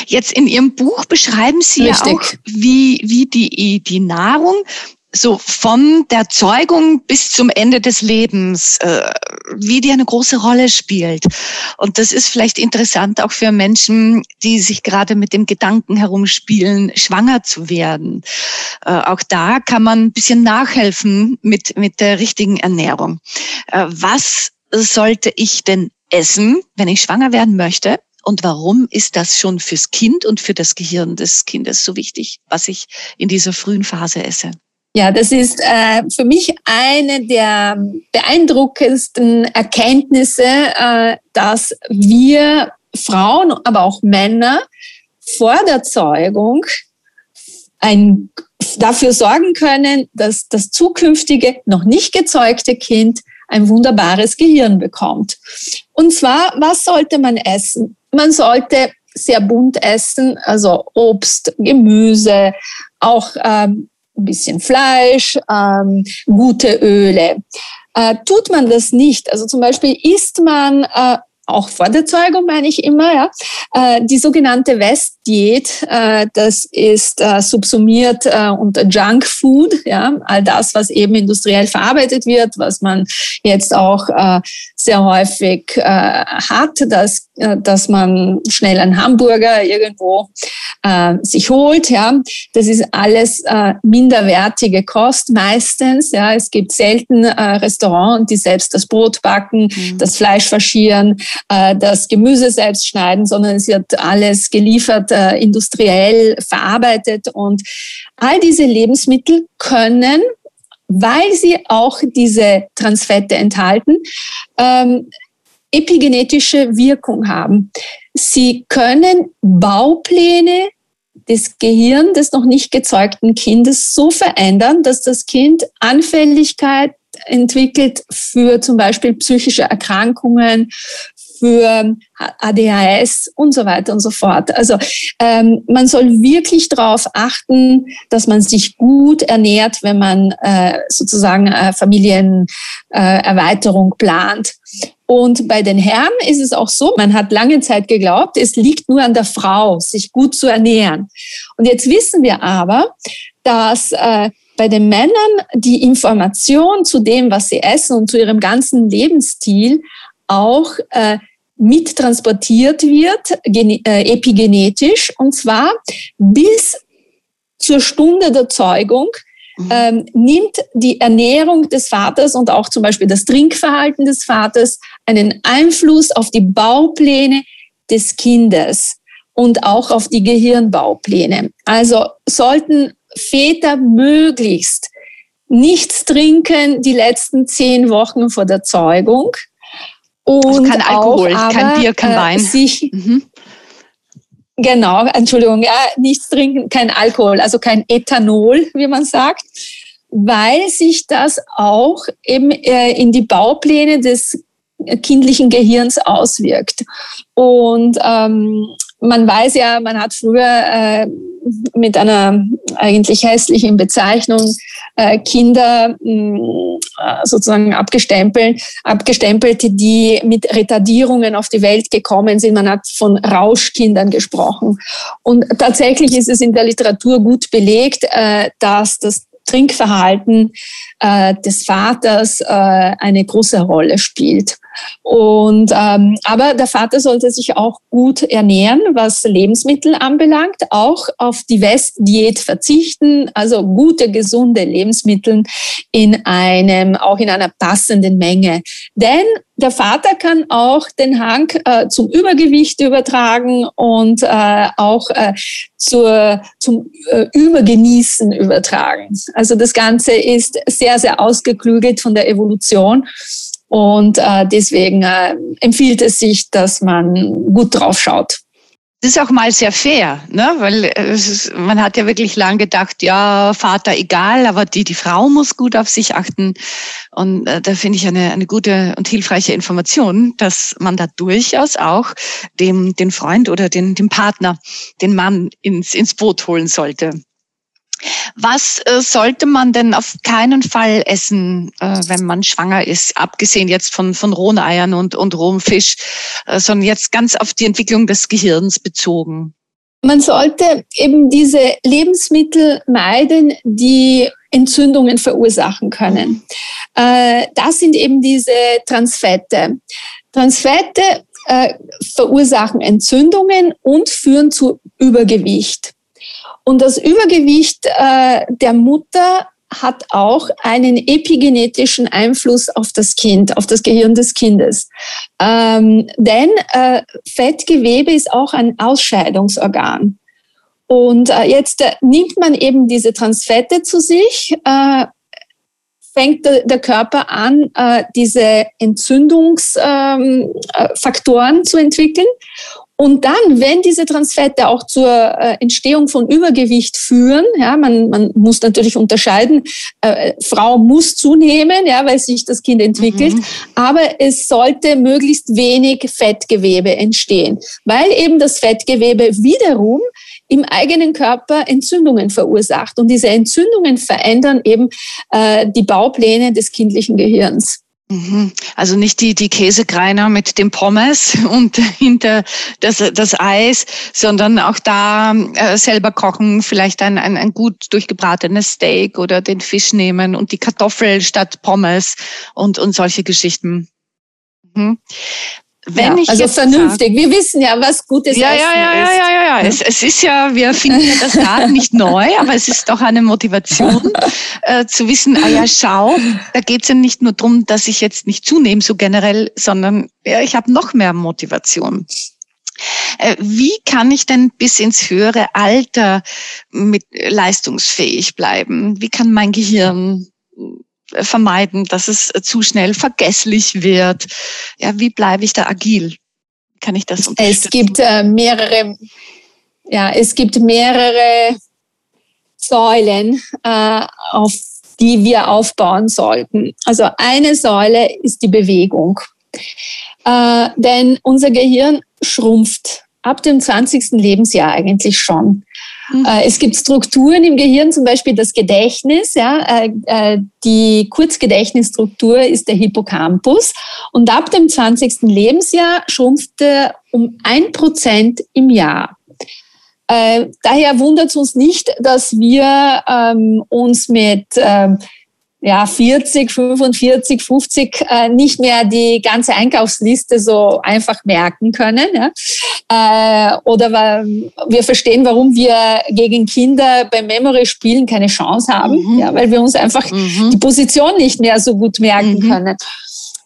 Jetzt in Ihrem Buch beschreiben Sie Richtig. ja auch, wie, wie die, die Nahrung so von der Zeugung bis zum Ende des Lebens, äh, wie die eine große Rolle spielt. Und das ist vielleicht interessant auch für Menschen, die sich gerade mit dem Gedanken herumspielen, schwanger zu werden. Äh, auch da kann man ein bisschen nachhelfen mit, mit der richtigen Ernährung. Äh, was sollte ich denn essen, wenn ich schwanger werden möchte? Und warum ist das schon fürs Kind und für das Gehirn des Kindes so wichtig, was ich in dieser frühen Phase esse?
Ja, das ist äh, für mich eine der beeindruckendsten Erkenntnisse, äh, dass wir Frauen, aber auch Männer vor der Zeugung ein, dafür sorgen können, dass das zukünftige, noch nicht gezeugte Kind ein wunderbares Gehirn bekommt. Und zwar, was sollte man essen? Man sollte sehr bunt essen, also Obst, Gemüse, auch ähm, ein bisschen Fleisch, ähm, gute Öle. Äh, tut man das nicht, also zum Beispiel isst man äh, auch vor der Zeugung meine ich immer, ja, äh, die sogenannte West-Diät, äh, das ist äh, subsumiert äh, unter Junk Food, ja, all das, was eben industriell verarbeitet wird, was man jetzt auch äh, sehr häufig äh, hat, dass, äh, dass man schnell einen Hamburger irgendwo äh, sich holt, ja. Das ist alles äh, minderwertige Kost meistens, ja. Es gibt selten äh, Restaurants, die selbst das Brot backen, mhm. das Fleisch faschieren, äh, das Gemüse selbst schneiden, sondern es wird alles geliefert, äh, industriell verarbeitet. Und all diese Lebensmittel können, weil sie auch diese Transfette enthalten, ähm, epigenetische Wirkung haben. Sie können Baupläne des Gehirns des noch nicht gezeugten Kindes so verändern, dass das Kind Anfälligkeit entwickelt für zum Beispiel psychische Erkrankungen, für ADHS und so weiter und so fort. Also ähm, man soll wirklich darauf achten, dass man sich gut ernährt, wenn man äh, sozusagen äh, Familienerweiterung äh, plant. Und bei den Herren ist es auch so, man hat lange Zeit geglaubt, es liegt nur an der Frau, sich gut zu ernähren. Und jetzt wissen wir aber, dass äh, bei den Männern die Information zu dem, was sie essen und zu ihrem ganzen Lebensstil auch äh, mittransportiert wird, äh, epigenetisch, und zwar bis zur Stunde der Zeugung mhm. ähm, nimmt die Ernährung des Vaters und auch zum Beispiel das Trinkverhalten des Vaters einen Einfluss auf die Baupläne des Kindes und auch auf die Gehirnbaupläne. Also sollten Väter möglichst nichts trinken die letzten zehn Wochen vor der Zeugung.
Und also kein Alkohol, auch, aber, kein Bier, kein äh, Wein.
Sich, mhm. Genau, Entschuldigung, ja, nichts trinken, kein Alkohol, also kein Ethanol, wie man sagt, weil sich das auch eben äh, in die Baupläne des kindlichen Gehirns auswirkt. Und ähm, man weiß ja, man hat früher äh, mit einer eigentlich hässlichen Bezeichnung äh, Kinder mh, äh, sozusagen abgestempelt, abgestempelt, die mit Retardierungen auf die Welt gekommen sind. Man hat von Rauschkindern gesprochen. Und tatsächlich ist es in der Literatur gut belegt, äh, dass das Trinkverhalten äh, des Vaters äh, eine große Rolle spielt. Und ähm, aber der Vater sollte sich auch gut ernähren, was Lebensmittel anbelangt, auch auf die Westdiät verzichten, also gute gesunde Lebensmittel in einem auch in einer passenden Menge. Denn der Vater kann auch den Hang äh, zum Übergewicht übertragen und äh, auch äh, zur, zum äh, Übergenießen übertragen. Also das Ganze ist sehr, sehr ausgeklügelt von der Evolution. Und äh, deswegen äh, empfiehlt es sich, dass man gut drauf schaut.
Das ist auch mal sehr fair, ne? weil ist, man hat ja wirklich lang gedacht, ja, Vater egal, aber die, die Frau muss gut auf sich achten. Und äh, da finde ich eine, eine gute und hilfreiche Information, dass man da durchaus auch dem, den Freund oder den, den Partner, den Mann ins, ins Boot holen sollte. Was äh, sollte man denn auf keinen Fall essen, äh, wenn man schwanger ist, abgesehen jetzt von, von rohen Eiern und, und rohem Fisch, äh, sondern jetzt ganz auf die Entwicklung des Gehirns bezogen?
Man sollte eben diese Lebensmittel meiden, die Entzündungen verursachen können. Äh, das sind eben diese Transfette. Transfette äh, verursachen Entzündungen und führen zu Übergewicht. Und das Übergewicht äh, der Mutter hat auch einen epigenetischen Einfluss auf das Kind, auf das Gehirn des Kindes. Ähm, denn äh, Fettgewebe ist auch ein Ausscheidungsorgan. Und äh, jetzt äh, nimmt man eben diese Transfette zu sich, äh, fängt der, der, Körper an, äh, diese Entzündungsfaktoren ähm, äh, zu entwickeln. Und dann, wenn diese Transfette auch zur äh, Entstehung von Übergewicht führen, ja, man, man muss natürlich unterscheiden, äh, Frau muss zunehmen, ja, weil sich das Kind entwickelt, mhm. aber es sollte möglichst wenig Fettgewebe entstehen, weil eben das Fettgewebe wiederum im eigenen Körper Entzündungen verursacht. Und diese Entzündungen verändern eben äh, die Baupläne des kindlichen Gehirns.
Mhm. Also nicht die, die Käsekreiner mit dem Pommes und hinter das, das Eis, sondern auch da äh, selber kochen, vielleicht ein, ein, ein gut durchgebratenes Steak oder den Fisch nehmen und die Kartoffel statt Pommes und, und solche Geschichten.
Mhm. Wenn ja, ich also vernünftig. Sag, wir wissen ja, was gutes
ja,
Essen
ja, ja,
ist.
Ja, ja, ja, ja. Es, es ist ja, wir finden ja das Rad nicht neu, aber es ist doch eine Motivation äh, zu wissen, ah ja, schau, da geht es ja nicht nur darum, dass ich jetzt nicht zunehme, so generell, sondern ja, ich habe noch mehr Motivation. Äh, wie kann ich denn bis ins höhere Alter mit leistungsfähig bleiben? Wie kann mein Gehirn vermeiden, dass es äh, zu schnell vergesslich wird? Ja, wie bleibe ich da agil? Kann ich das
unterstützen? Es gibt äh, mehrere, ja, es gibt mehrere Säulen, äh, auf die wir aufbauen sollten. Also eine Säule ist die Bewegung. Äh, denn unser Gehirn schrumpft ab dem 20. Lebensjahr eigentlich schon. Mhm. Äh, es gibt Strukturen im Gehirn, zum Beispiel das Gedächtnis. Ja, äh, äh, die Kurzgedächtnisstruktur ist der Hippocampus. Und ab dem 20. Lebensjahr schrumpft er um ein Prozent im Jahr. Daher wundert es uns nicht, dass wir ähm, uns mit ähm, ja, 40, 45, 50 äh, nicht mehr die ganze Einkaufsliste so einfach merken können. Ja? Äh, oder weil wir verstehen, warum wir gegen Kinder beim Memory-Spielen keine Chance haben, mhm. ja, weil wir uns einfach mhm. die Position nicht mehr so gut merken mhm. können.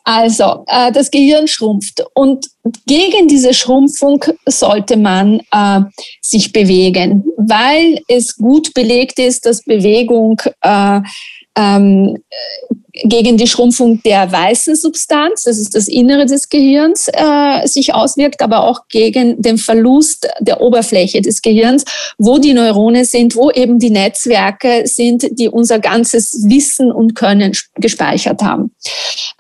Also, äh, das Gehirn schrumpft und gegen diese Schrumpfung sollte man äh, sich bewegen, weil es gut belegt ist, dass Bewegung äh, ähm, gegen die Schrumpfung der weißen Substanz, das ist das Innere des Gehirns, äh, sich auswirkt, aber auch gegen den Verlust der Oberfläche des Gehirns, wo die Neurone sind, wo eben die Netzwerke sind, die unser ganzes Wissen und Können gespeichert haben.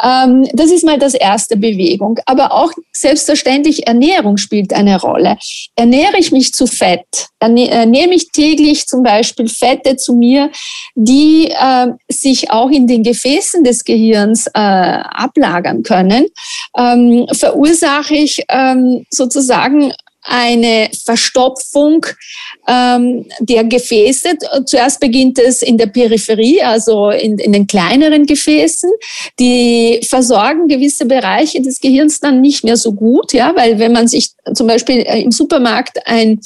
Ähm, das ist mal das erste Bewegung. Aber auch selbstverständlich Ernährung spielt eine Rolle. Ernähre ich mich zu fett? Ernähre ich täglich zum Beispiel Fette zu mir, die äh, sich auch in den Gefäßen Prozessen des Gehirns äh, ablagern können, ähm, verursache ich ähm, sozusagen eine Verstopfung ähm, der Gefäße. Zuerst beginnt es in der Peripherie, also in, in den kleineren Gefäßen. Die versorgen gewisse Bereiche des Gehirns dann nicht mehr so gut, ja, weil wenn man sich zum Beispiel äh, im Supermarkt ein,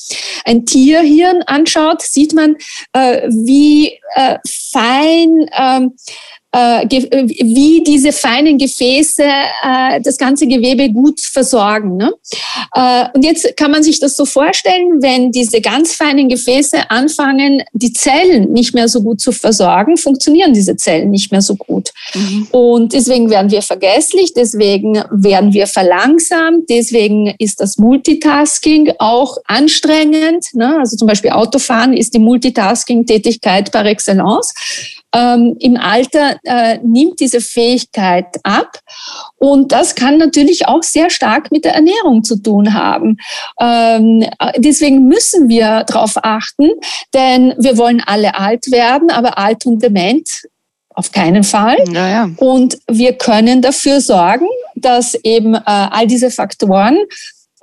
ein Tierhirn anschaut, sieht man, äh, wie äh, fein äh, wie diese feinen Gefäße äh, das ganze Gewebe gut versorgen. Ne? Äh, und jetzt kann man sich das so vorstellen, wenn diese ganz feinen Gefäße anfangen, die Zellen nicht mehr so gut zu versorgen, funktionieren diese Zellen nicht mehr so gut. Mhm. Und deswegen werden wir vergesslich, deswegen werden wir verlangsamt, deswegen ist das Multitasking auch anstrengend. Ne? Also zum Beispiel Autofahren ist die Multitasking-Tätigkeit par excellence ähm, im Alter äh, nimmt diese Fähigkeit ab. Und das kann natürlich auch sehr stark mit der Ernährung zu tun haben. Ähm, deswegen müssen wir darauf achten, denn wir wollen alle alt werden, aber alt und dement auf keinen Fall. Ja, ja. Und wir können dafür sorgen, dass eben äh, all diese Faktoren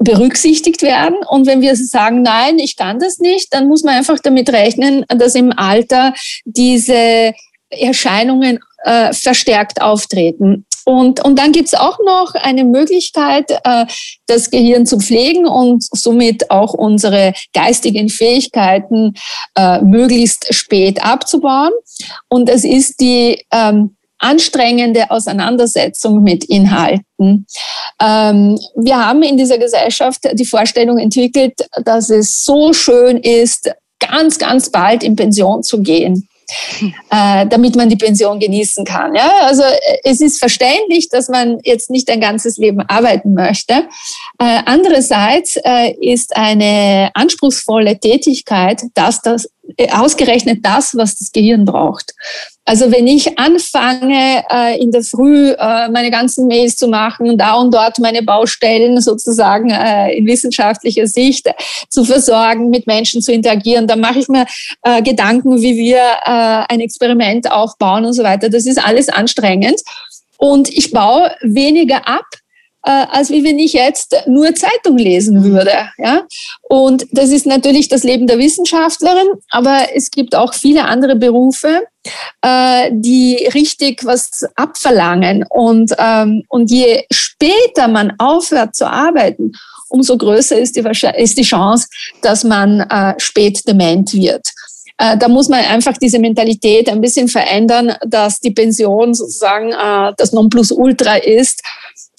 berücksichtigt werden. Und wenn wir sagen, nein, ich kann das nicht, dann muss man einfach damit rechnen, dass im Alter diese Erscheinungen äh, verstärkt auftreten. Und, und dann gibt's auch noch eine Möglichkeit, äh, das Gehirn zu pflegen und somit auch unsere geistigen Fähigkeiten äh, möglichst spät abzubauen. Und es ist die ähm, anstrengende Auseinandersetzung mit Inhalten. Ähm, wir haben in dieser Gesellschaft die Vorstellung entwickelt, dass es so schön ist, ganz, ganz bald in Pension zu gehen. Äh, damit man die Pension genießen kann. Ja? Also äh, es ist verständlich, dass man jetzt nicht ein ganzes Leben arbeiten möchte. Äh, andererseits äh, ist eine anspruchsvolle Tätigkeit, dass das ausgerechnet das, was das Gehirn braucht. Also wenn ich anfange, äh, in der Früh äh, meine ganzen Mails zu machen, da und dort meine Baustellen sozusagen äh, in wissenschaftlicher Sicht zu versorgen, mit Menschen zu interagieren, dann mache ich mir äh, Gedanken, wie wir äh, ein Experiment aufbauen und so weiter. Das ist alles anstrengend. Und ich baue weniger ab, äh, als wie wenn ich jetzt nur Zeitung lesen würde. Ja? Und das ist natürlich das Leben der Wissenschaftlerin, aber es gibt auch viele andere Berufe, äh, die richtig was abverlangen. Und, ähm, und je später man aufhört zu arbeiten, umso größer ist die, ist die Chance, dass man äh, spät dement wird da muss man einfach diese Mentalität ein bisschen verändern, dass die Pension sozusagen äh, das Nonplusultra ist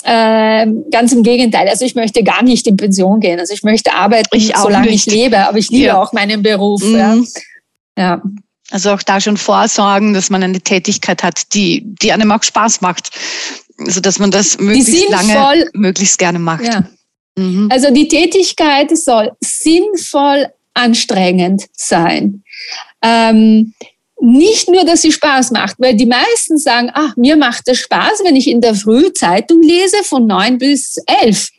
äh, ganz im Gegenteil. Also ich möchte gar nicht in Pension gehen. Also ich möchte arbeiten, ich solange nicht. ich lebe. Aber ich liebe ja. auch meinen Beruf. Mhm. Ja.
ja. Also auch da schon vorsorgen, dass man eine Tätigkeit hat, die, die einem auch Spaß macht. Also dass man das möglichst lange, möglichst gerne macht. Ja.
Mhm. Also die Tätigkeit soll sinnvoll anstrengend sein. Ähm, nicht nur, dass sie Spaß macht, weil die meisten sagen, ach, mir macht es Spaß, wenn ich in der Früh Zeitung lese von neun bis elf.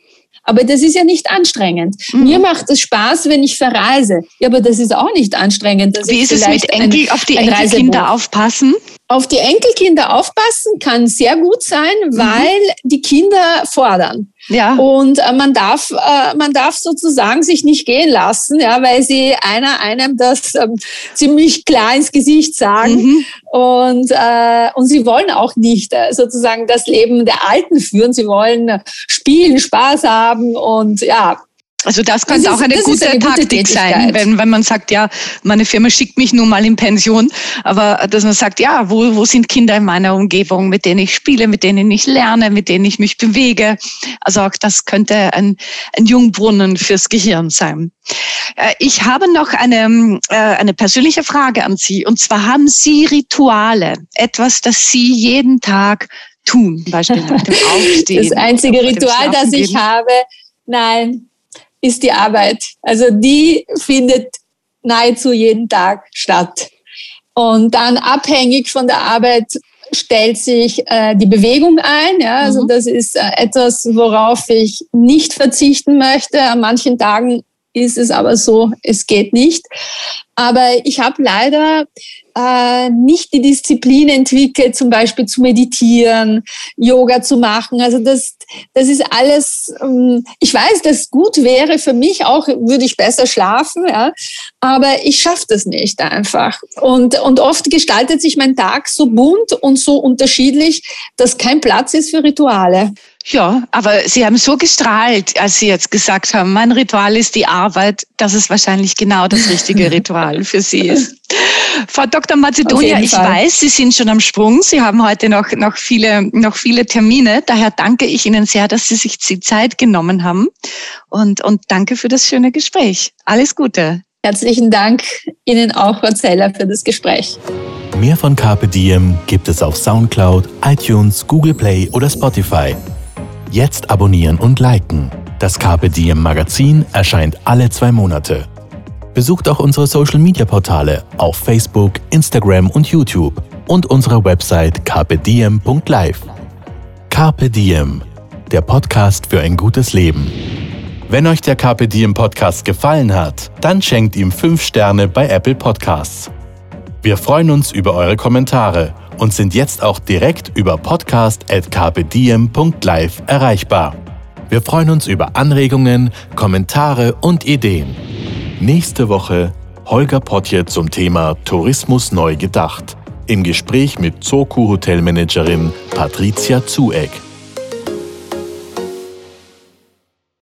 Aber das ist ja nicht anstrengend. Mhm. Mir macht es Spaß, wenn ich verreise. Ja, aber das ist auch nicht anstrengend.
Wie ist es mit Enkel, ein, auf die Enkelkinder aufpassen?
Auf die Enkelkinder aufpassen kann sehr gut sein, mhm. weil mhm. die Kinder fordern. Ja. Und äh, man darf, äh, man darf sozusagen sich nicht gehen lassen, ja, weil sie einer einem das ähm, ziemlich klar ins Gesicht sagen. Mhm. Und, äh, und sie wollen auch nicht äh, sozusagen das Leben der Alten führen. Sie wollen spielen, Spaß haben und ja,
also das könnte das ist, auch eine gute eine Taktik gute sein, wenn, wenn man sagt, ja, meine Firma schickt mich nun mal in Pension, aber dass man sagt, ja, wo, wo sind Kinder in meiner Umgebung, mit denen ich spiele, mit denen ich lerne, mit denen ich mich bewege. Also auch das könnte ein, ein Jungbrunnen fürs Gehirn sein. Äh, ich habe noch eine, äh, eine persönliche Frage an Sie. Und zwar haben Sie Rituale, etwas, das Sie jeden Tag tun, zum Beispiel nach dem
Aufstehen. Das einzige Ritual, das ich habe, nein, ist die Arbeit. Also die findet nahezu jeden Tag statt. Und dann abhängig von der Arbeit stellt sich äh, die Bewegung ein. Ja? Also mhm. das ist äh, etwas, worauf ich nicht verzichten möchte. An manchen Tagen ist es aber so, es geht nicht. Aber ich habe leider äh, nicht die Disziplin entwickelt, zum Beispiel zu meditieren, Yoga zu machen. Also das, das ist alles, ähm, ich weiß, das gut wäre für mich auch, würde ich besser schlafen, ja, aber ich schaffe das nicht einfach. Und, und oft gestaltet sich mein Tag so bunt und so unterschiedlich, dass kein Platz ist für Rituale.
Ja, aber Sie haben so gestrahlt, als Sie jetzt gesagt haben, mein Ritual ist die Arbeit, dass es wahrscheinlich genau das richtige Ritual für Sie ist. Frau Dr. Macedonia, ich Fall. weiß, Sie sind schon am Sprung. Sie haben heute noch, noch, viele, noch viele Termine. Daher danke ich Ihnen sehr, dass Sie sich die Zeit genommen haben. Und, und danke für das schöne Gespräch. Alles Gute.
Herzlichen Dank Ihnen auch, Frau Zeller, für das Gespräch.
Mehr von Carpe Diem gibt es auf Soundcloud, iTunes, Google Play oder Spotify. Jetzt abonnieren und liken. Das Carpe Diem Magazin erscheint alle zwei Monate. Besucht auch unsere Social Media Portale auf Facebook, Instagram und YouTube und unsere Website carpediem.live. Carpe Diem, der Podcast für ein gutes Leben. Wenn euch der Carpe Diem Podcast gefallen hat, dann schenkt ihm 5 Sterne bei Apple Podcasts. Wir freuen uns über eure Kommentare und sind jetzt auch direkt über podcast.kpdiem.live erreichbar. Wir freuen uns über Anregungen, Kommentare und Ideen. Nächste Woche Holger Potje zum Thema Tourismus neu gedacht. Im Gespräch mit Zoku Hotelmanagerin Patricia Zueck.